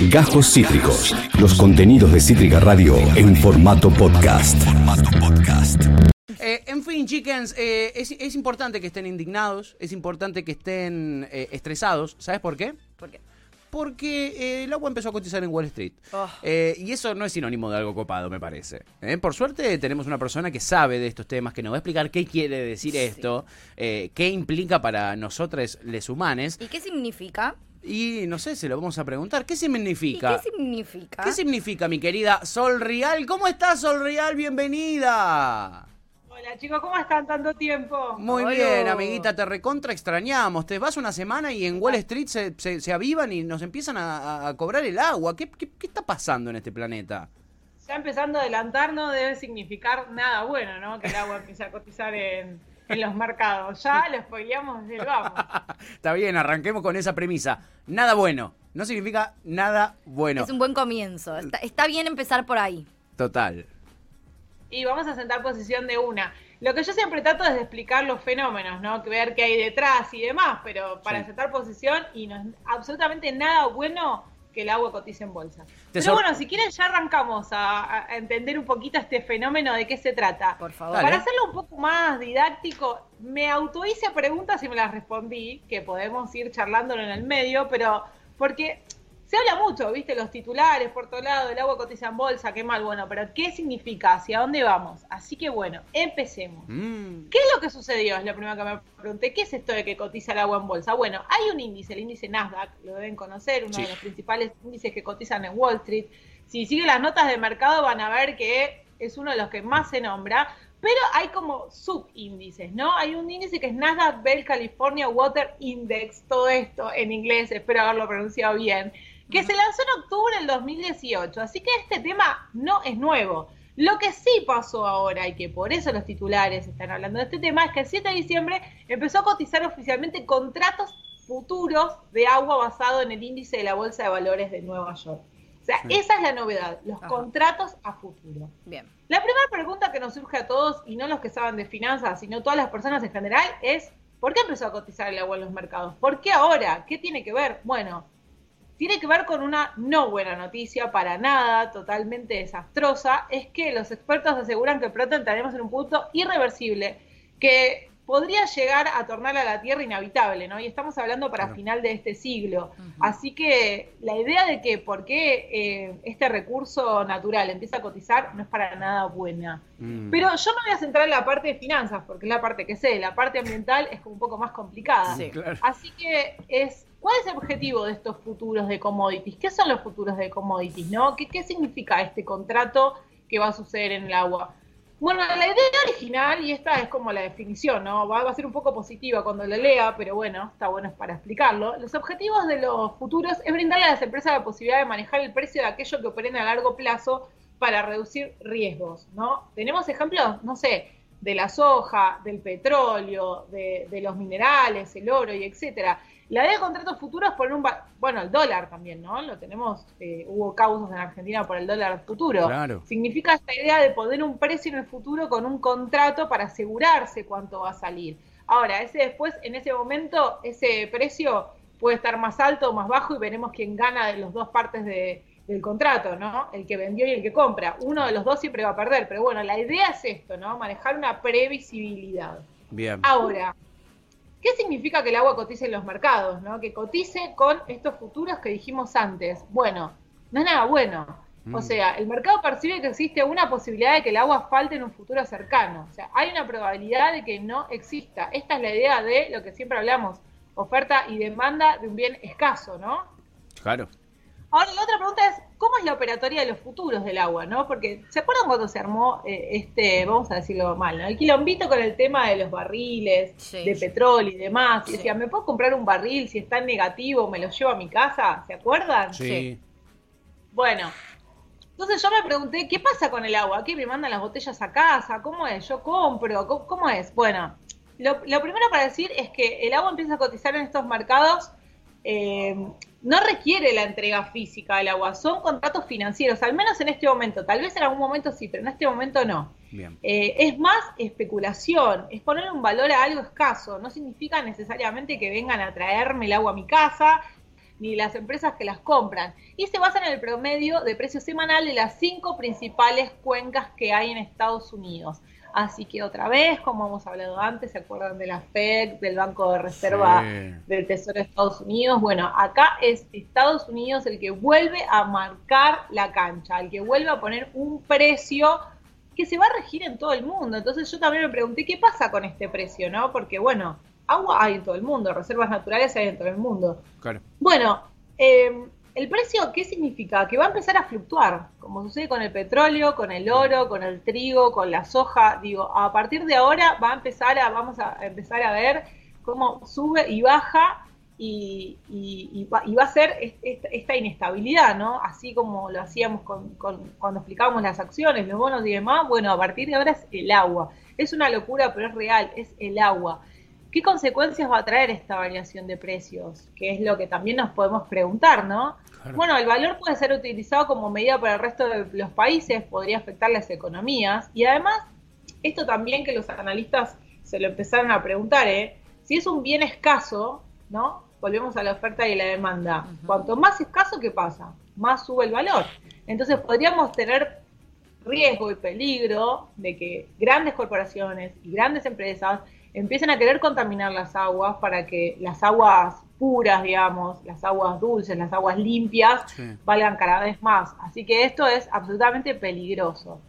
Gajos Cítricos. Los contenidos de Cítrica Radio en formato podcast. Eh, en fin, chickens, eh, es, es importante que estén indignados, es importante que estén eh, estresados. ¿Sabes por qué? ¿Por qué? Porque eh, el agua empezó a cotizar en Wall Street. Oh. Eh, y eso no es sinónimo de algo copado, me parece. Eh, Por suerte tenemos una persona que sabe de estos temas, que nos va a explicar qué quiere decir esto, eh, qué implica para nosotros, les humanes. ¿Y qué significa? Y no sé, se lo vamos a preguntar. ¿Qué ¿Y significa? qué significa? ¿Qué significa, mi querida Sol Real? ¿Cómo estás, Sol Real? Bienvenida. Hola chicos, ¿cómo están tanto tiempo? Muy Hola. bien, amiguita, te recontra extrañamos. Te vas una semana y en Wall Street se, se- se avivan y nos empiezan a cobrar el agua. ¿Qué, qué, qué está pasando en este planeta? Ya empezando a adelantar no debe significar nada bueno, ¿no? Que el agua empiece a cotizar en, en los mercados. Ya lo spoileamos desde el vamos. Está bien, arranquemos con esa premisa. Nada bueno. No significa nada bueno. Es un buen comienzo. Está, está bien empezar por ahí. Total. Y vamos a sentar posición de una. Lo que yo siempre trato es de explicar los fenómenos, ¿no? Que ver qué hay detrás y demás, pero para Sí. sentar posición y no es absolutamente nada bueno que el agua cotice en bolsa. Te Pero sor- bueno, si quieren ya arrancamos a, a entender un poquito este fenómeno de qué se trata. Por favor. Dale. Para hacerlo un poco más didáctico, me autohice preguntas y me las respondí, que podemos ir charlándolo en el medio, pero porque se habla mucho, ¿viste? Los titulares por todo lado, el agua cotiza en bolsa, qué mal, bueno, pero ¿qué significa? ¿Hacia dónde vamos? Así que bueno, empecemos. Mm. ¿Qué es lo que sucedió? Es lo primero que me pregunté. ¿Qué es esto de que cotiza el agua en bolsa? Bueno, hay un índice, el índice Nasdaq, lo deben conocer, uno Sí. de los principales índices que cotizan en Wall Street. Si siguen las notas de mercado van a ver que es uno de los que más se nombra, pero hay como subíndices, ¿no? Hay un índice que es Nasdaq Bell California Water Index, todo esto en inglés, espero haberlo pronunciado bien, que se lanzó en octubre del 2018, así que este tema no es nuevo. Lo que sí pasó ahora y que por eso los titulares están hablando de este tema es que el 7 de diciembre empezó a cotizar oficialmente contratos futuros de agua basado en el índice de la Bolsa de Valores de Nueva York. O sea, Sí. esa es la novedad, los Ajá. contratos a futuro. Bien. La primera pregunta que nos surge a todos, y no los que saben de finanzas, sino todas las personas en general, es ¿por qué empezó a cotizar el agua en los mercados? ¿Por qué ahora? ¿Qué tiene que ver? Bueno, tiene que ver con una no buena noticia, para nada, totalmente desastrosa, es que los expertos aseguran que pronto entraremos en un punto irreversible que podría llegar a tornar a la Tierra inhabitable, ¿no? Y estamos hablando para Claro. final de este siglo. Así que la idea de que por qué eh, este recurso natural empieza a cotizar no es para nada buena. Mm. Pero yo me voy a centrar en la parte de finanzas, porque es la parte que sé, la parte ambiental es como un poco más complicada. Sí. Claro. Así que es, ¿cuál es el objetivo de estos futuros de commodities? ¿Qué son los futuros de commodities? ¿no? ¿Qué, qué significa este contrato que va a suceder en el agua? Bueno, la idea original, y esta es como la definición, ¿no? Va, va a ser un poco positiva cuando la lea, pero bueno, está bueno para explicarlo. Los objetivos de los futuros es brindarle a las empresas la posibilidad de manejar el precio de aquello que operen a largo plazo para reducir riesgos, ¿no? Tenemos ejemplos, no sé, de la soja, del petróleo, de, de los minerales, el oro y etcétera. La idea de contratos futuros poner un... Bueno, el dólar también, ¿no? Lo tenemos, eh, hubo causas en Argentina por el dólar futuro. Claro. Significa esta idea de poner un precio en el futuro con un contrato para asegurarse cuánto va a salir. Ahora, ese después, en ese momento, ese precio puede estar más alto o más bajo y veremos quién gana de las dos partes de- del contrato, ¿no? El que vendió y el que compra. Uno de los dos siempre va a perder, pero bueno, la idea es esto, ¿no? Manejar una previsibilidad. Bien. Ahora, ¿qué significa que el agua cotice en los mercados? ¿no? Que cotice con estos futuros que dijimos antes. Bueno, no es nada bueno. O Mm. sea, el mercado percibe que existe una posibilidad de que el agua falte en un futuro cercano. O sea, hay una probabilidad de que no exista. Esta es la idea de lo que siempre hablamos, oferta y demanda de un bien escaso, ¿no? Claro. Ahora, la otra pregunta es, ¿cómo es la operatoria de los futuros del agua? ¿no? Porque, ¿se acuerdan cuando se armó eh, este, vamos a decirlo mal, ¿no? el quilombito con el tema de los barriles, Sí. de petróleo y demás? Y Sí. decía, ¿me puedo comprar un barril si está en negativo, me lo llevo a mi casa? ¿Se acuerdan? Sí. Bueno, entonces yo me pregunté, ¿qué pasa con el agua? ¿Qué me mandan las botellas a casa? ¿Cómo es? ¿Yo compro? ¿Cómo, cómo es? Bueno, lo, lo primero para decir es que el agua empieza a cotizar en estos mercados eh, no requiere la entrega física del agua, son contratos financieros, al menos en este momento. Tal vez en algún momento sí, pero en este momento no. Bien. Eh, es más especulación, es poner un valor a algo escaso, no significa necesariamente que vengan a traerme el agua a mi casa, ni las empresas que las compran. Y se basa en el promedio de precio semanal de las cinco principales cuencas que hay en Estados Unidos. Así que otra vez, como hemos hablado antes, ¿se acuerdan de la FED, del Banco de Reserva Sí. del Tesoro de Estados Unidos? Bueno, acá es Estados Unidos el que vuelve a marcar la cancha, el que vuelve a poner un precio que se va a regir en todo el mundo. Entonces yo también me pregunté qué pasa con este precio, ¿no? Porque bueno, agua hay en todo el mundo, reservas naturales hay en todo el mundo. Claro. Bueno, eh, el precio, ¿qué significa? Que va a empezar a fluctuar, como sucede con el petróleo, con el oro, con el trigo, con la soja. Digo, a partir de ahora va a empezar a, vamos a empezar a ver cómo sube y baja y, y- y va, y va a ser est- esta, esta inestabilidad, ¿no? Así como lo hacíamos con, con- cuando explicábamos las acciones, los bonos y demás. Bueno, a partir de ahora es el agua. Es una locura, pero es real, es el agua. ¿Qué consecuencias va a traer esta variación de precios? Que es lo que también nos podemos preguntar, ¿no? Claro. Bueno, el valor puede ser utilizado como medida para el resto de los países, podría afectar las economías y además, esto también que los analistas se lo empezaron a preguntar, ¿eh? Si es un bien escaso, ¿no? Volvemos a la oferta y la demanda. Cuanto más escaso, ¿qué pasa? Más sube el valor. Entonces podríamos tener riesgo y peligro de que grandes corporaciones y grandes empresas empiecen a querer contaminar las aguas para que las aguas puras, digamos, las aguas dulces, las aguas limpias, Sí. valgan cada vez más. Así que esto es absolutamente peligroso.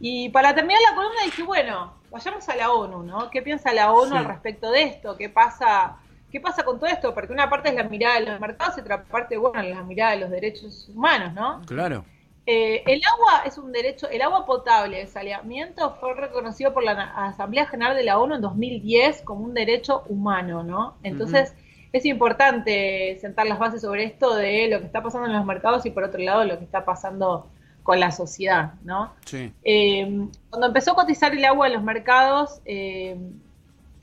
Y para terminar la columna dije, bueno, vayamos a la ONU, ¿no? ¿Qué piensa la ONU Sí. al respecto de esto? ¿Qué pasa? ¿Qué pasa con todo esto? Porque una parte es la mirada de los mercados y otra parte, bueno, la mirada de los derechos humanos, ¿no? Claro. Eh, el agua es un derecho, el agua potable, el saneamiento fue reconocido por la Asamblea General de la ONU en 2010 como un derecho humano, ¿no? Entonces es importante sentar las bases sobre esto de lo que está pasando en los mercados y por otro lado lo que está pasando con la sociedad, ¿no? Sí. Eh, cuando empezó a cotizar el agua en los mercados, eh,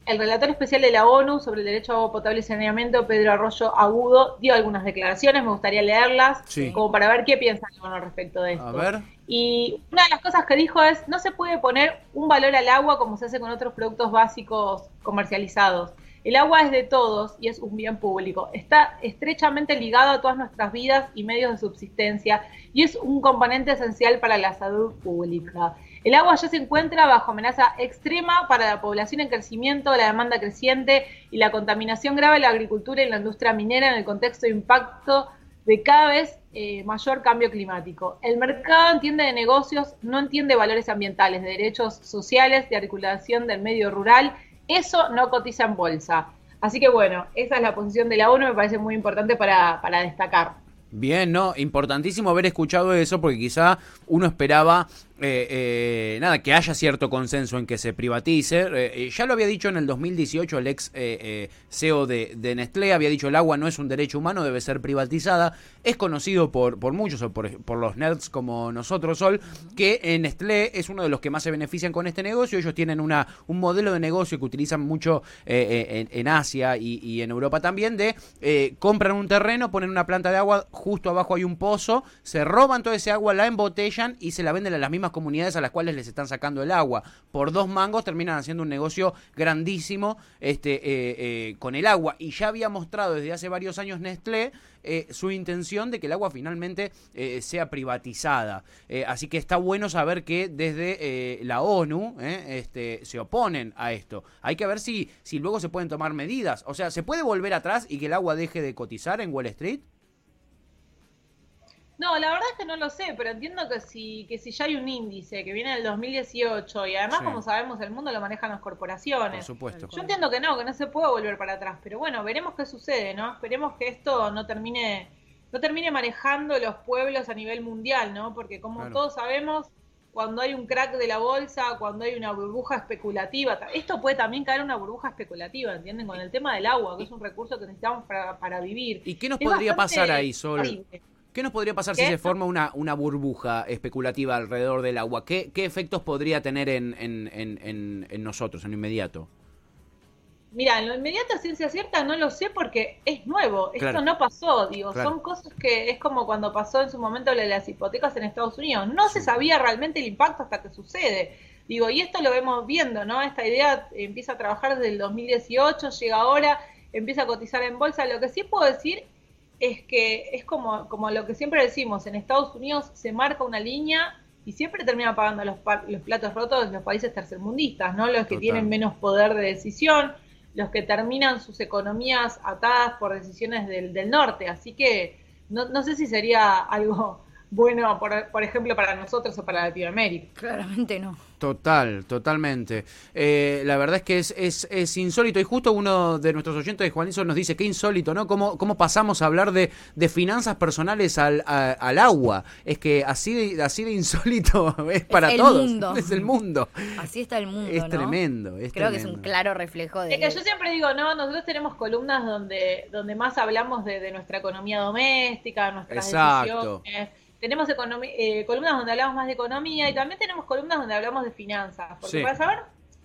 el relator especial de la ONU sobre el derecho a agua potable y saneamiento, Pedro Arroyo Agudo, dio algunas declaraciones, me gustaría leerlas, Sí. como para ver qué piensa la ONU respecto de esto. A ver. Y una de las cosas que dijo es, no se puede poner un valor al agua como se hace con otros productos básicos comercializados. El agua es de todos y es un bien público. Está estrechamente ligado a todas nuestras vidas y medios de subsistencia y es un componente esencial para la salud pública. El agua ya se encuentra bajo amenaza extrema para la población en crecimiento, la demanda creciente y la contaminación grave de la agricultura y la industria minera en el contexto de impacto de cada vez eh, mayor cambio climático. El mercado entiende de negocios, no entiende valores ambientales, de derechos sociales, de articulación del medio rural. Eso no cotiza en bolsa. Así que bueno, esa es la posición de la ONU, me parece muy importante para, para destacar. Bien, ¿no? Importantísimo haber escuchado eso porque quizá uno esperaba, eh, eh, nada, que haya cierto consenso en que se privatice. Eh, eh, ya lo había dicho en el 2018 el ex eh, CEO de, Nestlé, había dicho el agua no es un derecho humano, debe ser privatizada. Es conocido por, por muchos, o por, los nerds como nosotros, Sol, que Nestlé es uno de los que más se benefician con este negocio. Ellos tienen una, un modelo de negocio que utilizan mucho en, Asia y, en Europa también, de compran un terreno, ponen una planta de agua, justo abajo hay un pozo, se roban toda ese agua, la embotellan y se la venden a las mismas comunidades a las cuales les están sacando el agua. Por dos mangos terminan haciendo un negocio grandísimo este, eh, eh, con el agua. Y ya había mostrado desde hace varios años Nestlé eh, su intención de que el agua finalmente eh, sea privatizada. Eh, así que está bueno saber que desde eh, la ONU este, se oponen a esto. Hay que ver si, si luego se pueden tomar medidas. O sea, ¿se puede volver atrás y que el agua deje de cotizar en Wall Street? No, la verdad es que no lo sé, pero entiendo que si, que si ya hay un índice que viene del 2018 y además, Sí. como sabemos, el mundo lo manejan las Por corporaciones. supuesto. Yo entiendo que no, que no se puede volver para atrás, pero bueno, veremos qué sucede, ¿no? Esperemos que esto no termine, no termine manejando los pueblos a nivel mundial, ¿no? Porque como Claro. todos sabemos, cuando hay un crack de la bolsa, cuando hay una burbuja especulativa, esto puede también caer en una burbuja especulativa, ¿entienden? Con el tema del agua, que es un recurso que necesitamos para, para vivir. ¿Y qué nos Es podría pasar ahí, Sol? horrible. ¿Qué nos podría pasar si se forma una, una burbuja especulativa alrededor del agua? ¿Qué, qué efectos podría tener en, en, en, nosotros, en lo inmediato? Mira, en lo inmediato, ciencia cierta, no lo sé porque es nuevo. Esto no pasó, digo. Claro. Son cosas que es como cuando pasó en su momento lo de las hipotecas en Estados Unidos. No se sabía realmente el impacto hasta que sucede. Digo, y esto lo vemos viendo, ¿no? Esta idea empieza a trabajar desde el 2018, llega ahora, empieza a cotizar en bolsa. Lo que sí puedo decir es que es como, como lo que siempre decimos, en Estados Unidos se marca una línea y siempre termina pagando los, los platos rotos los países tercermundistas, ¿no? Los que tienen menos poder de decisión, los que terminan sus economías atadas por decisiones del, del norte. Así que no, no sé si sería algo bueno, por, por ejemplo, para nosotros o para Latinoamérica. Claramente no. Total, totalmente. Eh, la verdad es que es, es, es, insólito. Y justo uno de nuestros oyentes, Juanizo, nos dice, qué insólito, ¿no? ¿Cómo, cómo pasamos a hablar de, de finanzas personales al, a, al agua? Es que así de, así de insólito es para el todos. Mundo. Es el mundo. Así está el mundo, Es ¿no? tremendo. Es Creo tremendo. que es un claro reflejo de... Es que yo siempre digo, no, nosotros tenemos columnas donde, donde más hablamos de, de nuestra economía doméstica, nuestras Exacto. decisiones. Tenemos eh, columnas donde hablamos más de economía y también tenemos columnas donde hablamos de finanzas. Porque Sí. para saber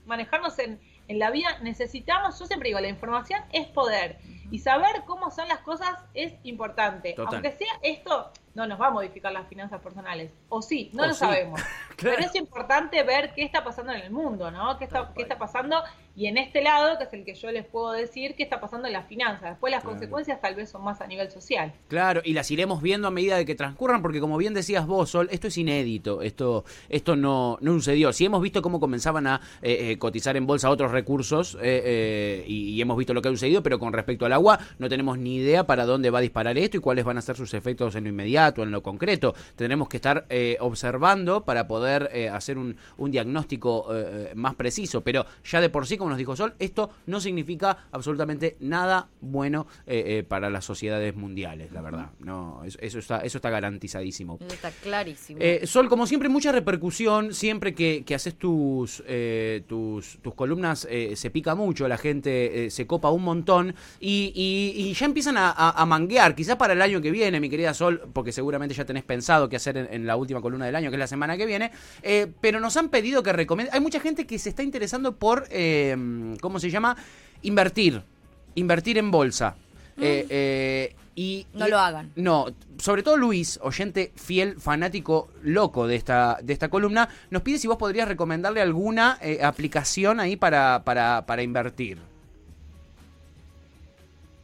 manejarnos en, en la vida necesitamos, yo siempre digo, la información es poder. Y saber cómo son las cosas es importante. Total. Aunque sea esto, no nos va a modificar las finanzas personales. O sí, no O lo sí. sabemos. Claro. Pero es importante ver qué está pasando en el mundo, ¿no? ¿Qué está, qué está pasando? Y en este lado, que es el que yo les puedo decir, qué está pasando en las finanzas. Después las Claro. consecuencias tal vez son más a nivel social. Claro, y las iremos viendo a medida de que transcurran, porque como bien decías vos, Sol, esto es inédito, esto, esto no, no sucedió. Si hemos visto cómo comenzaban a eh, eh, cotizar en bolsa otros recursos eh, eh, y, y hemos visto lo que ha sucedido, pero con respecto al agua no tenemos ni idea para dónde va a disparar esto y cuáles van a ser sus efectos en lo inmediato, en lo concreto. Tendremos que estar eh, observando para poder hacer un, un diagnóstico más preciso, pero ya de por sí, como nos dijo Sol, esto no significa absolutamente nada bueno eh, eh, para las sociedades mundiales, la verdad. No, eso, eso está, eso está garantizadísimo. Está clarísimo. Eh, Sol, como siempre, mucha repercusión. Siempre que, que haces tus, tus, tus columnas, se pica mucho, la gente se copa un montón y, y- y ya empiezan a, a- a manguear. Quizás para el año que viene, mi querida Sol, porque seguramente ya tenés pensado qué hacer en, en la última columna del año, que es la semana que viene. pero nos han pedido que recomiende. Hay mucha gente que se está interesando por, eh, ¿cómo se llama? Invertir. Invertir en bolsa. Eh, eh, y, No y- lo hagan. no, sobre todo Luis, oyente fiel, fanático, loco de esta, de esta columna, nos pide si vos podrías recomendarle alguna eh, aplicación ahí para, para, para invertir.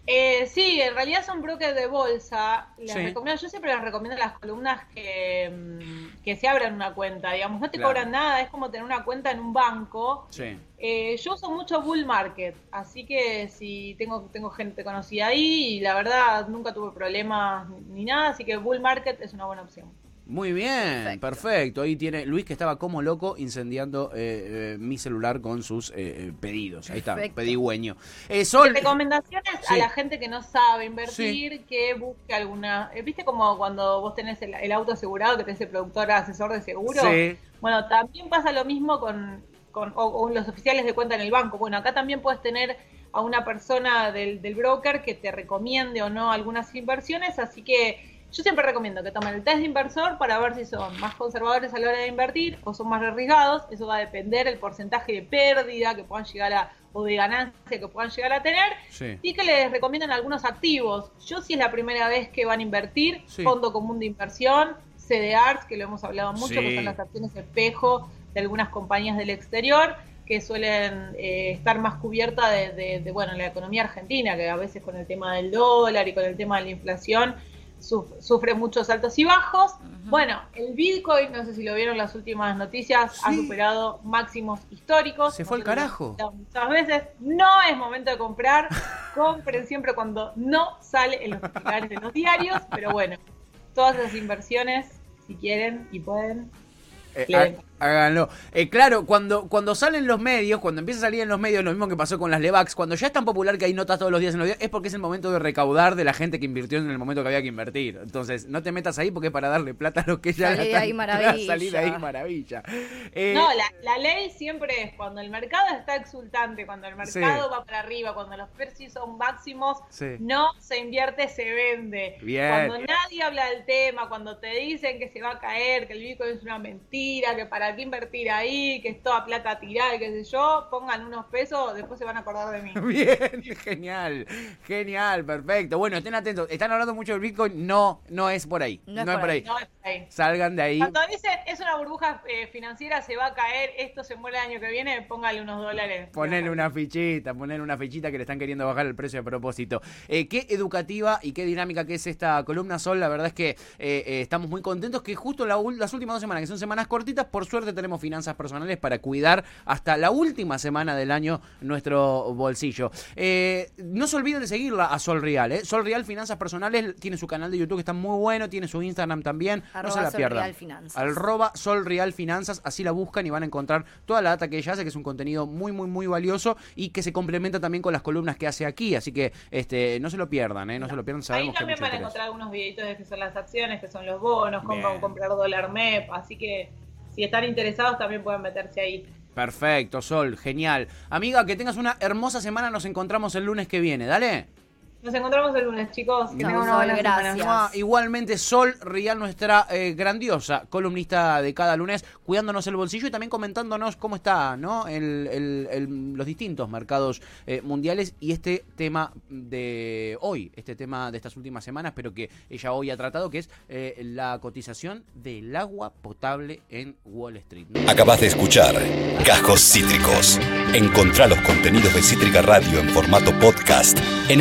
Eh, sí, en realidad son brokers de bolsa. Sí. recomiendo, yo siempre les recomiendo las columnas que, mm, que se abran una cuenta, digamos. No te Claro. cobran nada, es como tener una cuenta en un banco. Sí. Eh, yo uso mucho Bull Market, así que si tengo, tengo gente conocida ahí y la verdad nunca tuve problemas ni nada, así que Bull Market es una buena opción. Muy bien, perfecto. Perfecto. Ahí tiene Luis que estaba como loco incendiando eh, eh, mi celular con sus eh, eh, pedidos. Ahí está, Perfecto. pedigüeño. Eh, Sol, Recomendaciones Sí. a la gente que no sabe invertir, que busque alguna... ¿Viste como cuando vos tenés el, el auto asegurado, que tenés el productor asesor de seguro? Sí. Bueno, también pasa lo mismo con, con o- o los oficiales de cuenta en el banco. Bueno, acá también puedes tener a una persona del, del broker que te recomiende o no algunas inversiones, así que yo siempre recomiendo que tomen el test de inversor para ver si son más conservadores a la hora de invertir o son más arriesgados. Eso va a depender del porcentaje de pérdida que puedan llegar a o de ganancia que puedan llegar a tener Sí. y que les recomiendan algunos activos. Yo si es la primera vez que van a invertir, Sí. fondo común de inversión, CDRs, que lo hemos hablado mucho, Sí. que son las acciones espejo de algunas compañías del exterior que suelen eh, estar más cubiertas de, de- de, bueno, la economía argentina, que a veces con el tema del dólar y con el tema de la inflación sufre muchos altos y bajos. Bueno, el Bitcoin, no sé si lo vieron las últimas noticias, ha superado máximos históricos. Se fue al carajo. Muchas veces no es momento de comprar, compren siempre cuando no sale en los titulares de los diarios, pero bueno, todas esas inversiones, si quieren y pueden, Eh, há- háganlo. Eh, claro, cuando, cuando salen los medios, cuando empieza a salir en los medios, lo mismo que pasó con las Levax, cuando ya es tan popular que hay notas todos los días en los días, es porque es el momento de recaudar de la gente que invirtió en el momento que había que invertir. Entonces, no te metas ahí porque es para darle plata a los que ya están- ahí, maravilla. Salí de ahí, maravilla. Eh, No, la, la ley siempre es cuando el mercado está exultante, cuando el mercado va para arriba, cuando los precios son máximos, Sí. no se invierte, se vende. Bien. Cuando nadie habla del tema, cuando te dicen que se va a caer, que el Bitcoin es una mentira, que para para qué invertir ahí, que es toda plata tirada, y qué sé yo, pongan unos pesos, después se van a acordar de mí. Bien, genial, genial, perfecto. Bueno, estén atentos, están hablando mucho del Bitcoin, no, no es por ahí, no, es por ahí. No es por ahí. Salgan de ahí. Cuando dicen es una burbuja eh, financiera, se va a caer, esto se muere el año que viene, póngale unos dólares. Ponerle una fichita, ponerle una fichita que le están queriendo bajar el precio a propósito. Eh, qué educativa y qué dinámica que es esta columna Sol. La verdad es que eh, eh, estamos muy contentos que justo la las últimas dos semanas, que son semanas cortitas, por suerte tenemos finanzas personales para cuidar hasta la última semana del año nuestro bolsillo. Eh, no se olviden de seguirla a Sol Real. ¿eh? Sol Real Finanzas Personales tiene su canal de YouTube que está muy bueno, tiene su Instagram también. no se la Sol pierdan. Real Finanzas. Arroba Sol Real Finanzas, así la buscan y van a encontrar toda la data que ella hace, que es un contenido muy, muy, muy valioso y que se complementa también con las columnas que hace aquí. Así que este no se lo pierdan, ¿eh? no, se lo pierdan. Ahí Sabemos que hay también mucho van a encontrar algunos videitos de que son las acciones, que son los bonos, comprar Bien. o comprar dólar MEP, así que si están interesados también pueden meterse ahí. Perfecto, Sol, genial. Amiga, que tengas una hermosa semana. Nos encontramos el lunes que viene. Dale. Nos encontramos el lunes, chicos. Que gracias. Mua. Igualmente, Sol Rial, nuestra eh, grandiosa columnista de cada lunes, cuidándonos el bolsillo y también comentándonos cómo está ¿no? el, el- el- los distintos mercados eh, mundiales y este tema de hoy, este tema de estas últimas semanas, pero que ella hoy ha tratado, que es eh, la cotización del agua potable en Wall Street. ¿no? Acabas de escuchar Cajos Cítricos. Encontrá los contenidos de Cítrica Radio en formato podcast en